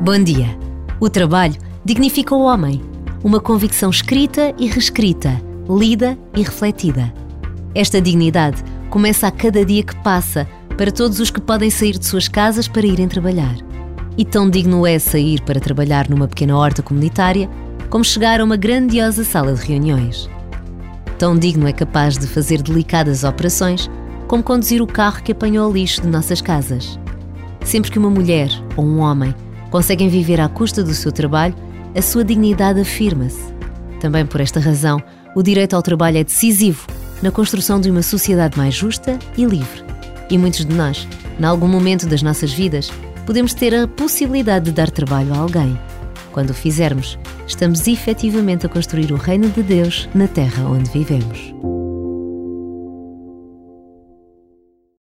Bom dia. O trabalho dignifica o homem. Uma convicção escrita e reescrita, lida e refletida. Esta dignidade começa a cada dia que passa para todos os que podem sair de suas casas para irem trabalhar. E tão digno é sair para trabalhar numa pequena horta comunitária como chegar a uma grandiosa sala de reuniões. Tão digno é capaz de fazer delicadas operações como conduzir o carro que apanhou o lixo de nossas casas. Sempre que uma mulher ou um homem conseguem viver à custa do seu trabalho, a sua dignidade afirma-se. Também por esta razão, o direito ao trabalho é decisivo na construção de uma sociedade mais justa e livre. E muitos de nós, em algum momento das nossas vidas, podemos ter a possibilidade de dar trabalho a alguém. Quando o fizermos, estamos efetivamente a construir o reino de Deus na terra onde vivemos.